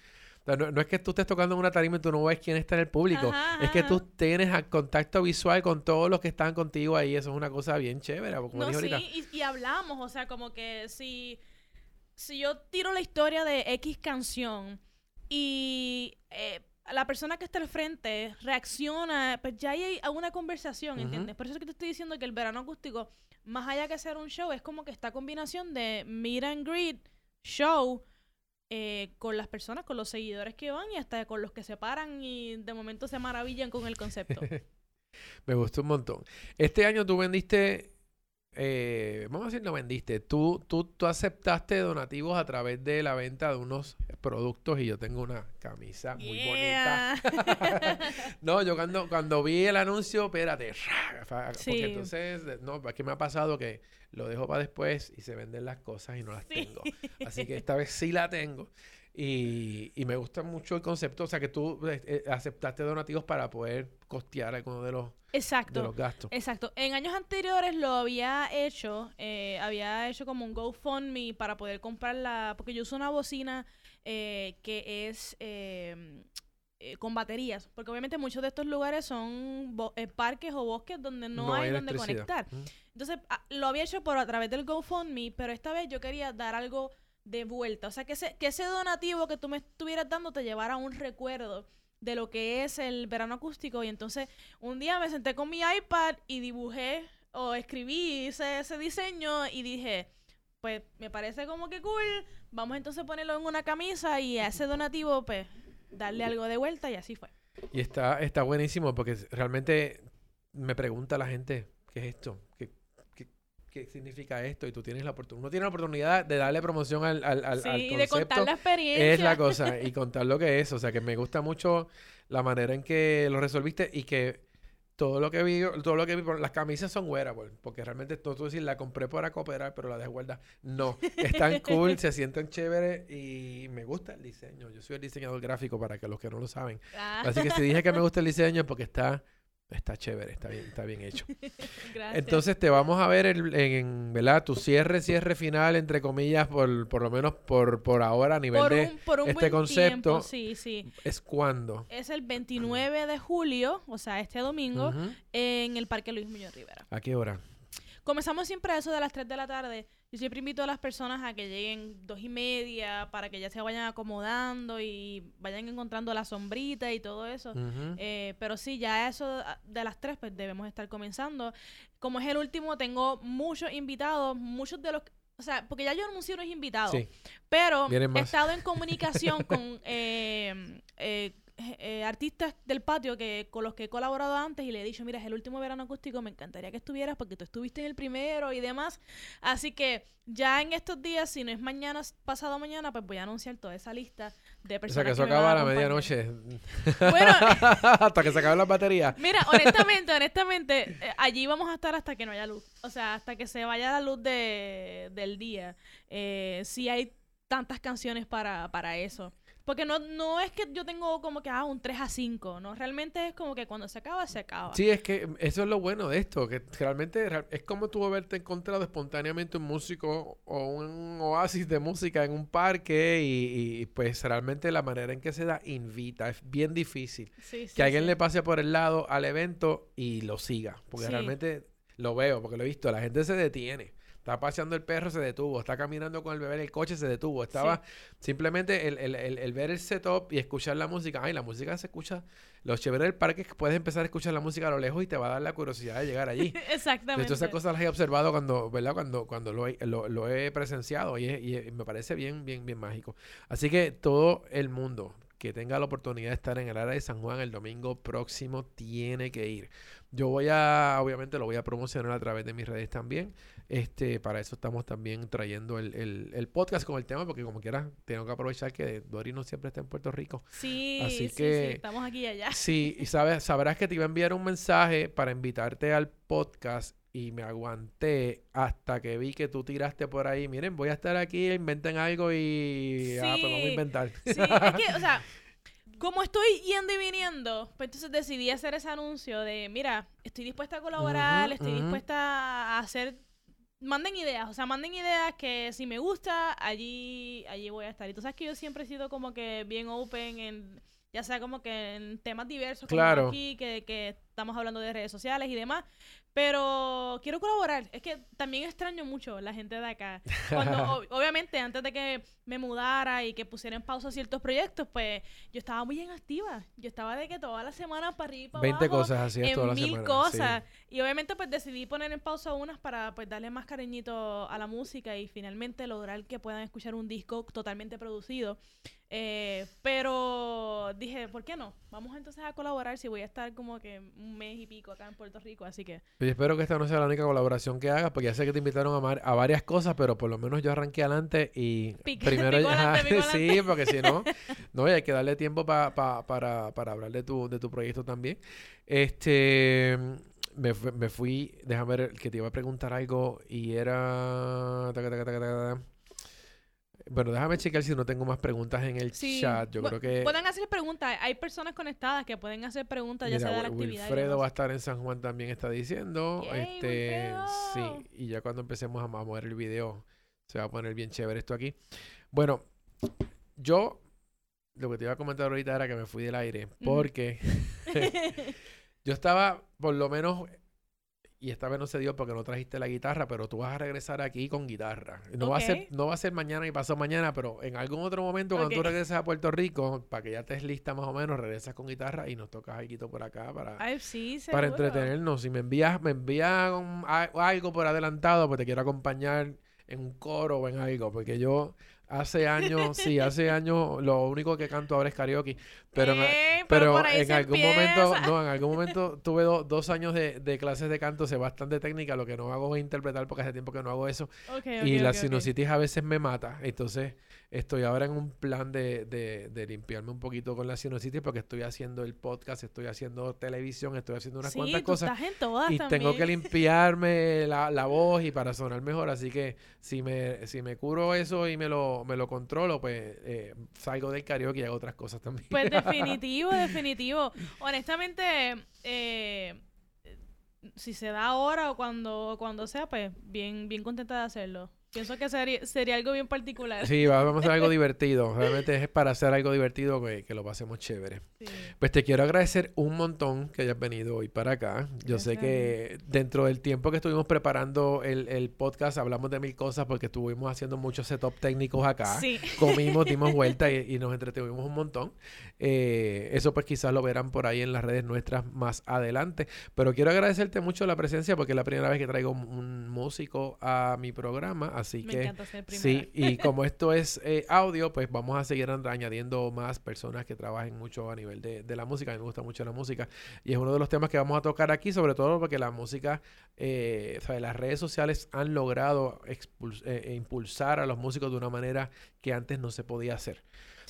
no, es que tú estés tocando en una tarima y tú no ves quién está en el público. Es que tú tienes contacto visual con todos los que están contigo ahí. Eso es una cosa bien chévere. Como no, sí, y, y, hablamos. O sea, como que si si yo tiro la historia de X canción y eh, la persona que está al frente reacciona, pues ya hay una conversación, ¿entiendes? Por eso es que te estoy diciendo que el verano acústico, más allá que ser un show, es como que esta combinación de meet and greet, show, eh, con las personas, con los seguidores que van y hasta con los que se paran y de momento se maravillan con el concepto. [laughs] Me gustó un montón. Este año tú vendiste eh, vamos a decir, no vendiste. Tú, tú, tú aceptaste donativos a través de la venta de unos productos y yo tengo una camisa muy bonita. [laughs] no, yo cuando, cuando vi el anuncio, espérate, porque entonces, no, es que me ha pasado que lo dejo para después y se venden las cosas y no las tengo. Así que esta vez sí la tengo. Y, y, me gusta mucho el concepto, o sea, que tú eh, eh, aceptaste donativos para poder costear alguno de los, exacto, de los gastos. Exacto. En años anteriores lo había hecho, eh, había hecho como un GoFundMe para poder comprar la, porque yo uso una bocina que es em, con baterías, porque obviamente muchos de estos lugares son parques o bosques donde no, hay, donde conectar. Entonces, ah, lo había hecho por a través del GoFundMe, pero esta vez yo quería dar algo de vuelta. O sea, que ese, que ese donativo que tú me estuvieras dando te llevara un recuerdo de lo que es el verano acústico. Y entonces un día me senté con mi iPad y dibujé o escribí ese, ese diseño y dije, pues me parece como que cool, vamos entonces a ponerlo en una camisa y a ese donativo, pues darle algo de vuelta y así fue. Y está, está buenísimo porque realmente me pregunta la gente, ¿qué es esto? ¿Qué, qué significa esto y tú tienes la oportunidad, uno tiene la oportunidad de darle promoción al, al, al, sí, de contar la experiencia. Es la cosa, y contar lo que es. O sea, que me gusta mucho la manera en que lo resolviste y que todo lo que vi, todo lo que vi, las camisas son wearable, porque realmente todo tú decir, la compré para cooperar, pero la de guardar. No, están cool, se sienten chéveres y me gusta el diseño. Yo soy el diseñador gráfico para que los que no lo saben. Ah. Así que si dije que me gusta el diseño es porque está Está chévere, está bien, está bien hecho. [laughs] Gracias. Entonces te vamos a ver en, ¿verdad? Tu cierre, cierre final, entre comillas, por, por lo menos por, por ahora a nivel de este concepto. sí, sí. ¿Es cuándo? Es el 29 de julio, o sea, este domingo, en el Parque Luis Muñoz Rivera. ¿A qué hora? Comenzamos siempre a eso de las 3 de la tarde. Yo siempre invito a las personas a que lleguen dos y media para que ya se vayan acomodando y vayan encontrando la sombrita y todo eso. Eh, pero sí, ya eso de las 3 pues debemos estar comenzando. Como es el último, tengo muchos invitados, muchos de los... O sea, porque ya yo anuncié unos invitados. Pero he estado en comunicación [laughs] con... Eh, eh, eh, artistas del patio que con los que he colaborado antes y le he dicho, mira, es el último verano acústico, me encantaría que estuvieras porque tú estuviste en el primero y demás. Así que ya en estos días, si no es mañana, pasado mañana, pues voy a anunciar toda esa lista de personas. O sea, que eso acaba a la medianoche. Bueno, [laughs] hasta que se acaben las baterías. Mira, honestamente, [laughs] honestamente, eh, allí vamos a estar hasta que no haya luz. O sea, hasta que se vaya la luz de, del día. Eh, si hay tantas canciones para, para eso. Porque no, no es que yo tengo como que ah, un 3 a 5, ¿no? Realmente es como que cuando se acaba, se acaba. Sí, es que eso es lo bueno de esto, que realmente es como tú haberte encontrado espontáneamente un músico o un oasis de música en un parque y, pues realmente la manera en que se da invita, es bien difícil que alguien le pase por el lado al evento y lo siga, porque realmente lo veo, porque lo he visto, la gente se detiene. Está paseando el perro, se detuvo. Está caminando con el bebé en el coche, se detuvo. Estaba simplemente el, el, el, ver el setup y escuchar la música. Ay, la música se escucha. Los chéveres del parque es que puedes empezar a escuchar la música a lo lejos y te va a dar la curiosidad de llegar allí. [laughs] Exactamente. Entonces, esas cosas las he observado cuando, ¿verdad? Cuando, cuando lo, he, lo, he presenciado y, y, me parece bien, bien, bien mágico. Así que todo el mundo que tenga la oportunidad de estar en el área de San Juan el domingo próximo tiene que ir. Yo voy a, obviamente lo voy a promocionar a través de mis redes también. Este, para eso estamos también trayendo el, podcast con el tema, porque como quieras, tengo que aprovechar que Dori no siempre está en Puerto Rico. Sí, Así que, estamos aquí y allá. Sí, y sabes, sabrás que te iba a enviar un mensaje para invitarte al podcast y me aguanté hasta que vi que tú tiraste por ahí. Miren, voy a estar aquí, inventen algo y. Ah, pues vamos a inventar. Sí, es que, o sea, [laughs] como estoy yendo y viniendo, pues entonces decidí hacer ese anuncio de, mira, estoy dispuesta a colaborar, estoy dispuesta a hacer, manden ideas, o sea, manden ideas que si me gusta, allí, allí voy a estar. Y tú sabes que yo siempre he sido como que bien open en, ya sea como que en temas diversos, como aquí, que, que estamos hablando de redes sociales y demás. Pero quiero colaborar. Es que también extraño mucho la gente de acá. Cuando, [laughs] obviamente, antes de que me mudara y que pusiera en pausa ciertos proyectos, pues yo estaba muy bien activa. Yo estaba de que toda la semana para arriba y para 20 cosas así en toda la mil cosas. Y obviamente, pues decidí poner en pausa unas para pues darle más cariñito a la música y finalmente lograr que puedan escuchar un disco totalmente producido. Eh, pero dije, ¿por qué no? Vamos entonces a colaborar si voy a estar como que un mes y pico acá en Puerto Rico, así que... Y espero que esta no sea la única colaboración que hagas, porque ya sé que te invitaron a, a varias cosas, pero por lo menos yo arranqué adelante y [laughs] primero ya... [laughs] sí, porque si no, no, hay que darle tiempo para, para hablar de tu, de tu proyecto también. Este... Me, me fui, déjame ver, que te iba a preguntar algo y era... Bueno, déjame checar si no tengo más preguntas en el chat. Yo creo que. Pueden hacer preguntas. Hay personas conectadas que pueden hacer preguntas, ya sea de la actividad. Wilfredo va a estar en San Juan también, está diciendo. este, sí, y ya cuando empecemos a, mover el video, se va a poner bien chévere esto aquí. Bueno, yo lo que te iba a comentar ahorita era que me fui del aire. Porque [laughs] yo estaba, por lo menos y esta vez no se dio porque no trajiste la guitarra, pero tú vas a regresar aquí con guitarra. No, va, a ser, no va a ser mañana y pasado mañana, pero en algún otro momento cuando tú regreses a Puerto Rico, para que ya estés lista más o menos, regresas con guitarra y nos tocas algo por acá para, para entretenernos. Si me envías, me envías algo por adelantado, pues te quiero acompañar en un coro o en algo, porque yo Hace años, sí, hace años lo único que canto ahora es karaoke. Pero, en, pero, en algún momento, no, en [laughs] algún momento tuve dos años de, de, clases de canto, sé bastante técnica, lo que no hago es interpretar porque hace tiempo que no hago eso. y la sinusitis a veces me mata. Entonces, Estoy ahora en un plan de, de, limpiarme un poquito con la sinusitis porque estoy haciendo el podcast, estoy haciendo televisión, estoy haciendo unas cuantas cosas. y tengo que [laughs] limpiarme la, la, voz y para sonar mejor. Así que si me, si me curo eso y me lo, me lo controlo, pues eh, salgo del karaoke y hago otras cosas también. Pues [laughs] definitivo, definitivo. Honestamente, eh, si se da ahora o cuando, cuando sea, pues bien, bien contenta de hacerlo. Pienso que sería, sería algo bien particular. Sí, vamos a hacer algo [laughs] divertido. Realmente es para hacer algo divertido que, que lo pasemos chévere. Pues te quiero agradecer un montón que hayas venido hoy para acá. Yo sé que dentro del tiempo que estuvimos preparando el, el, podcast hablamos de mil cosas porque estuvimos haciendo muchos setup técnicos acá. Sí. Comimos, [laughs] dimos vuelta y, nos entretuvimos un montón. Eh, eso pues quizás lo verán por ahí en las redes nuestras más adelante. Pero quiero agradecerte mucho la presencia porque es la primera vez que traigo un músico a mi programa así Me que encanta ser primera. sí, y [laughs] como esto es eh, audio, pues vamos a seguir añadiendo más personas que trabajen mucho a nivel de, de la música. A mí me gusta mucho la música y es uno de los temas que vamos a tocar aquí, sobre todo porque la música, eh, o sea, las redes sociales han logrado eh, impulsar a los músicos de una manera que antes no se podía hacer.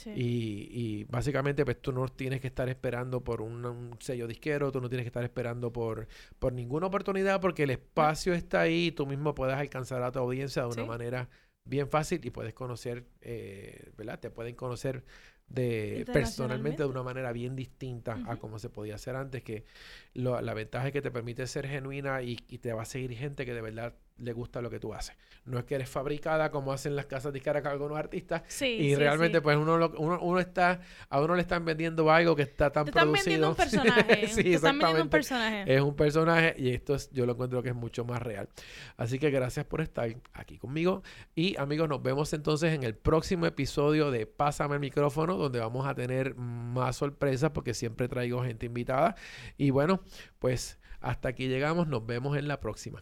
Sí. Y, y básicamente, pues tú no tienes que estar esperando por un, un sello disquero, tú no tienes que estar esperando por, por ninguna oportunidad, porque el espacio está ahí y tú mismo puedes alcanzar a tu audiencia de una Sí. manera bien fácil y puedes conocer, eh, ¿verdad? Te pueden conocer de personalmente de una manera bien distinta a como se podía hacer antes, que lo- la ventaja es que te permite ser genuina y, y te va a seguir gente que de verdad le gusta lo que tú haces. No es que eres fabricada como hacen las casas disqueras con algunos artistas, Sí, y sí, realmente, sí. pues uno, lo- uno, uno está, a uno le están vendiendo algo que está tan Te están vendiendo producido. un [laughs] personaje. sí, Te están vendiendo un personaje. Es un personaje y esto es, yo lo encuentro que es mucho más real. Así que gracias por estar aquí conmigo. Y amigos, nos vemos entonces en el próximo episodio de Pásame el micrófono, donde vamos a tener más sorpresas porque siempre traigo gente invitada. Y bueno, pues hasta aquí llegamos. Nos vemos en la próxima.